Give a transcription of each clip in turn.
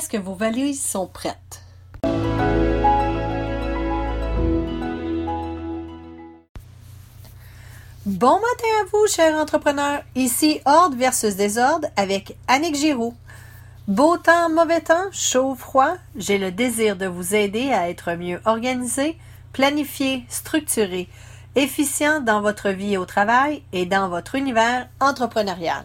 que vos valises sont prêtes? Bon matin à vous, chers entrepreneurs. Ici Ordre versus Désordre avec Annick Giroux. Beau temps, mauvais temps, chaud, froid, j'ai le désir de vous aider à être mieux organisé, planifié, structuré, efficient dans votre vie au travail et dans votre univers entrepreneurial.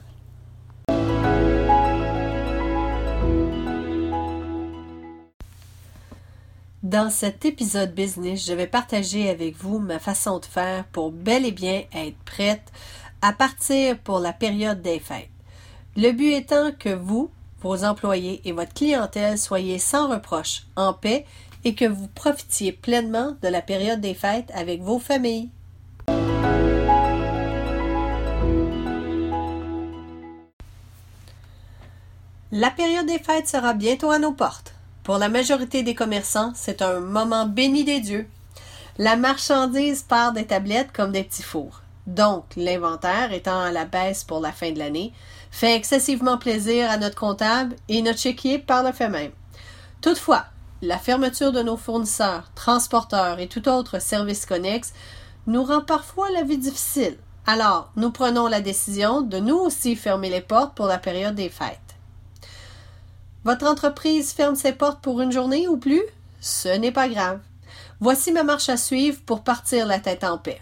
Dans cet épisode business, je vais partager avec vous ma façon de faire pour bel et bien être prête à partir pour la période des fêtes. Le but étant que vous, vos employés et votre clientèle soyez sans reproche, en paix et que vous profitiez pleinement de la période des fêtes avec vos familles. La période des fêtes sera bientôt à nos portes. Pour la majorité des commerçants, c'est un moment béni des dieux. La marchandise part des tablettes comme des petits fours. Donc, l'inventaire étant à la baisse pour la fin de l'année, fait excessivement plaisir à notre comptable et notre chéquier par le fait même. Toutefois, la fermeture de nos fournisseurs, transporteurs et tout autre service connexe nous rend parfois la vie difficile. Alors, nous prenons la décision de nous aussi fermer les portes pour la période des fêtes. Votre entreprise ferme ses portes pour une journée ou plus? Ce n'est pas grave. Voici ma marche à suivre pour partir la tête en paix.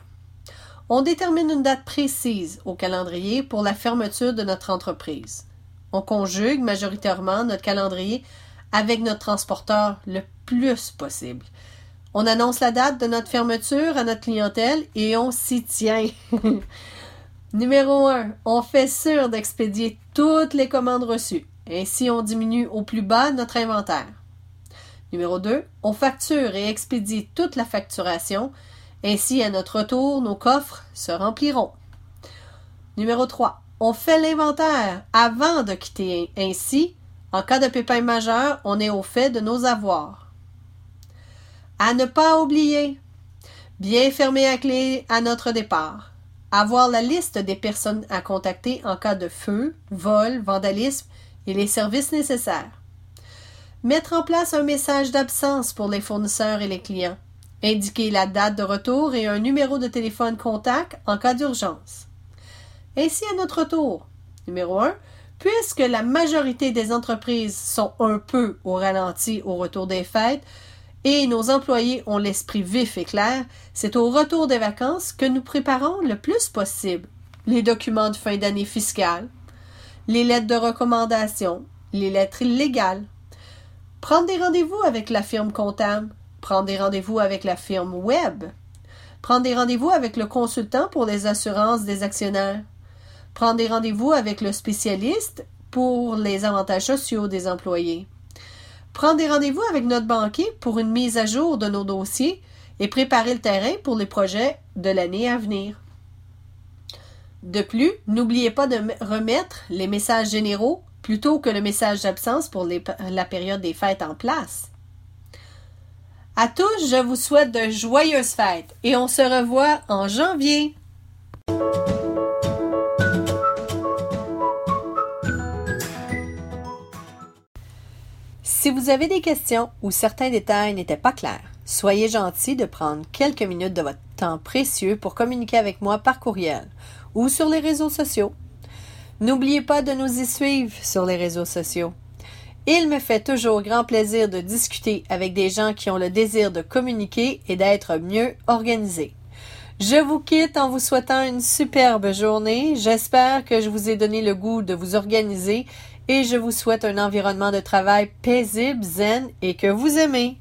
On détermine une date précise au calendrier pour la fermeture de notre entreprise. On conjugue majoritairement notre calendrier avec notre transporteur le plus possible. On annonce la date de notre fermeture à notre clientèle et on s'y tient. Numéro 1. On fait sûr d'expédier toutes les commandes reçues. Ainsi, on diminue au plus bas notre inventaire. Numéro 2. On facture et expédie toute la facturation. Ainsi, à notre retour, nos coffres se rempliront. Numéro 3. On fait l'inventaire avant de quitter. Ainsi, en cas de pépin majeur, on est au fait de nos avoirs. À ne pas oublier. Bien fermer à clé à notre départ. Avoir la liste des personnes à contacter en cas de feu, vol, vandalisme et les services nécessaires. Mettre en place un message d'absence pour les fournisseurs et les clients. Indiquer la date de retour et un numéro de téléphone contact en cas d'urgence. Ainsi, à notre tour. Numéro 1. Puisque la majorité des entreprises sont un peu au ralenti au retour des fêtes et nos employés ont l'esprit vif et clair, c'est au retour des vacances que nous préparons le plus possible les documents de fin d'année fiscale, les lettres de recommandation, les lettres illégales. Prendre des rendez-vous avec la firme comptable, prendre des rendez-vous avec la firme web, prendre des rendez-vous avec le consultant pour les assurances des actionnaires, prendre des rendez-vous avec le spécialiste pour les avantages sociaux des employés, prendre des rendez-vous avec notre banquier pour une mise à jour de nos dossiers et préparer le terrain pour les projets de l'année à venir. De plus, n'oubliez pas de remettre les messages généraux plutôt que le message d'absence pour la période des fêtes en place. À tous, je vous souhaite de joyeuses fêtes et on se revoit en janvier. Si vous avez des questions ou certains détails n'étaient pas clairs, soyez gentil de prendre quelques minutes de votre temps précieux pour communiquer avec moi par courriel ou sur les réseaux sociaux. N'oubliez pas de nous y suivre sur les réseaux sociaux. Il me fait toujours grand plaisir de discuter avec des gens qui ont le désir de communiquer et d'être mieux organisés. Je vous quitte en vous souhaitant une superbe journée. J'espère que je vous ai donné le goût de vous organiser et je vous souhaite un environnement de travail paisible, zen et que vous aimez.